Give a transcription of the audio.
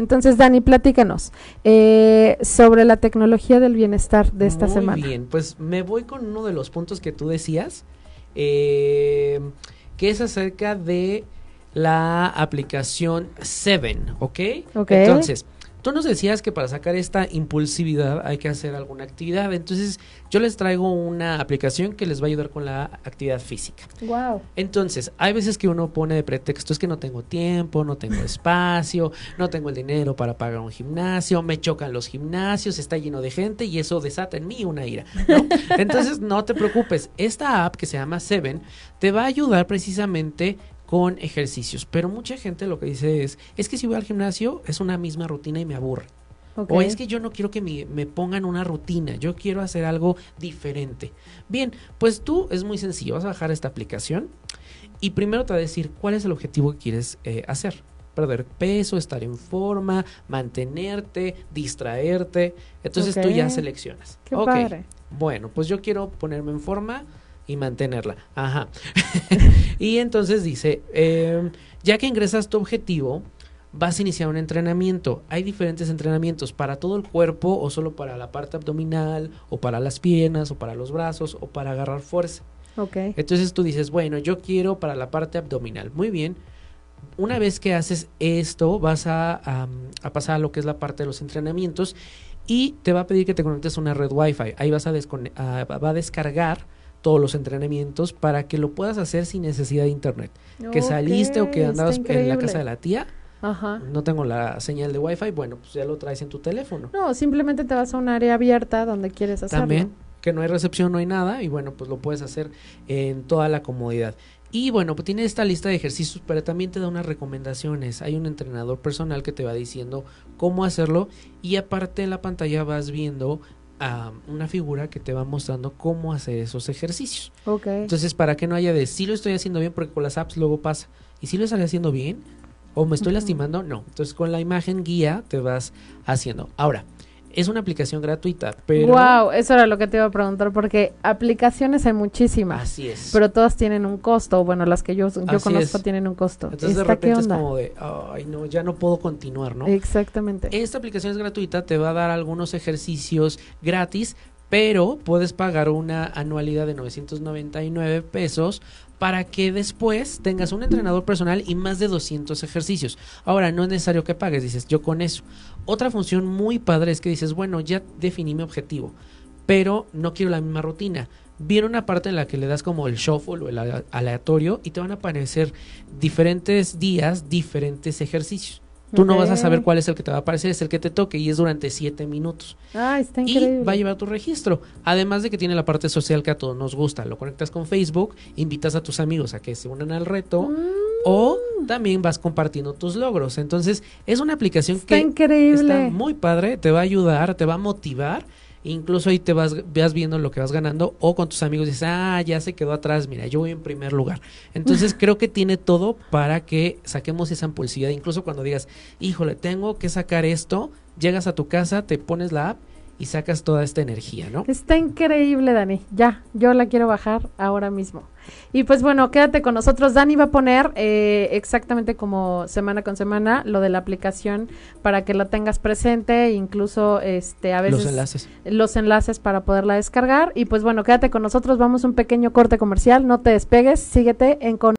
Entonces, Dani, platícanos eh, sobre la tecnología del bienestar de esta Muy semana. bien, pues me voy con uno de los puntos que tú decías, eh, que es acerca de la aplicación Seven, ¿ok? Ok. Entonces, tú nos decías que para sacar esta impulsividad hay que hacer alguna actividad. Entonces, yo les traigo una aplicación que les va a ayudar con la actividad física. Wow. Entonces, hay veces que uno pone de pretexto, es que no tengo tiempo, no tengo espacio, no tengo el dinero para pagar un gimnasio, me chocan los gimnasios, está lleno de gente y eso desata en mí una ira. ¿no? Entonces, no te preocupes, esta app que se llama Seven te va a ayudar precisamente con ejercicios, pero mucha gente lo que dice es, es que si voy al gimnasio es una misma rutina y me aburre. O es que yo no quiero que me, me pongan una rutina, yo quiero hacer algo diferente. Bien, pues tú es muy sencillo, vas a bajar esta aplicación y primero te va a decir cuál es el objetivo que quieres eh, hacer. Perder peso, estar en forma, mantenerte, distraerte. Entonces tú ya seleccionas. Qué Ok, padre. Bueno, pues yo quiero ponerme en forma y mantenerla. Ajá. y entonces dice, eh, ya que ingresas tu objetivo, vas a iniciar un entrenamiento. Hay diferentes entrenamientos para todo el cuerpo o solo para la parte abdominal o para las piernas o para los brazos o para agarrar fuerza. Ok. Entonces tú dices, bueno, yo quiero para la parte abdominal. Muy bien. Una vez que haces esto, vas a, a- a pasar a lo que es la parte de los entrenamientos y te va a pedir que te conectes a una red Wi-Fi. Ahí vas a- va a descargar todos los entrenamientos para que lo puedas hacer sin necesidad de internet. Que saliste o que andabas en la casa de la tía, Ajá. no tengo la señal de Wi-Fi, bueno, pues ya lo traes en tu teléfono. No, simplemente te vas a un área abierta donde quieres hacerlo. También, que no hay recepción, no hay nada, y bueno, pues lo puedes hacer en toda la comodidad. Y bueno, pues tiene esta lista de ejercicios, pero también te da unas recomendaciones. Hay un entrenador personal que te va diciendo cómo hacerlo, y aparte en la pantalla vas viendo a una figura que te va mostrando cómo hacer esos ejercicios. Ok. Entonces, para que no haya de si lo estoy haciendo bien, porque con las apps luego pasa, y si lo estoy haciendo bien, o me estoy lastimando, no. Entonces, con la imagen guía te vas haciendo. Ahora, es una aplicación gratuita, pero. Wow, eso era lo que te iba a preguntar porque aplicaciones hay muchísimas, Así es. pero todas tienen un costo. Bueno, las que yo, yo Así conozco es. tienen un costo. Entonces de ¿Esta qué repente es como de, ay no, ya no puedo continuar, ¿no? Exactamente. Esta aplicación es gratuita, te va a dar algunos ejercicios gratis, pero puedes pagar una anualidad de 999 pesos para que después tengas un entrenador personal y más de 200 ejercicios. Ahora, no es necesario que pagues, dices, yo con eso. Otra función muy padre es que dices, bueno, ya definí mi objetivo, pero no quiero la misma rutina. Viene una parte en la que le das como el shuffle o el ale- aleatorio y te van a aparecer diferentes días, diferentes ejercicios. Tú no vas a saber cuál es el que te va a aparecer, es el que te toque y es durante siete minutos. Ah, está increíble. Y va a llevar tu registro. Además de que tiene la parte social que a todos nos gusta. Lo conectas con Facebook, invitas a tus amigos a que se unan al reto Mm, o también vas compartiendo tus logros. Entonces, es una aplicación está que increíble. está muy padre, te va a ayudar, te va a motivar. Incluso ahí te vas, vas viendo lo que vas ganando o con tus amigos dices, ah, ya se quedó atrás, mira, yo voy en primer lugar. Entonces creo que tiene todo para que saquemos esa impulsividad. Incluso cuando digas, híjole, tengo que sacar esto, llegas a tu casa, te pones la app y sacas toda esta energía, ¿no? Está increíble, Dani. Ya, yo la quiero bajar ahora mismo. Y pues bueno, quédate con nosotros. Dani va a poner eh, exactamente como semana con semana lo de la aplicación para que la tengas presente, incluso este a veces Los enlaces. los enlaces para poderla descargar. Y pues bueno, quédate con nosotros. Vamos a un pequeño corte comercial. No te despegues. Síguete en con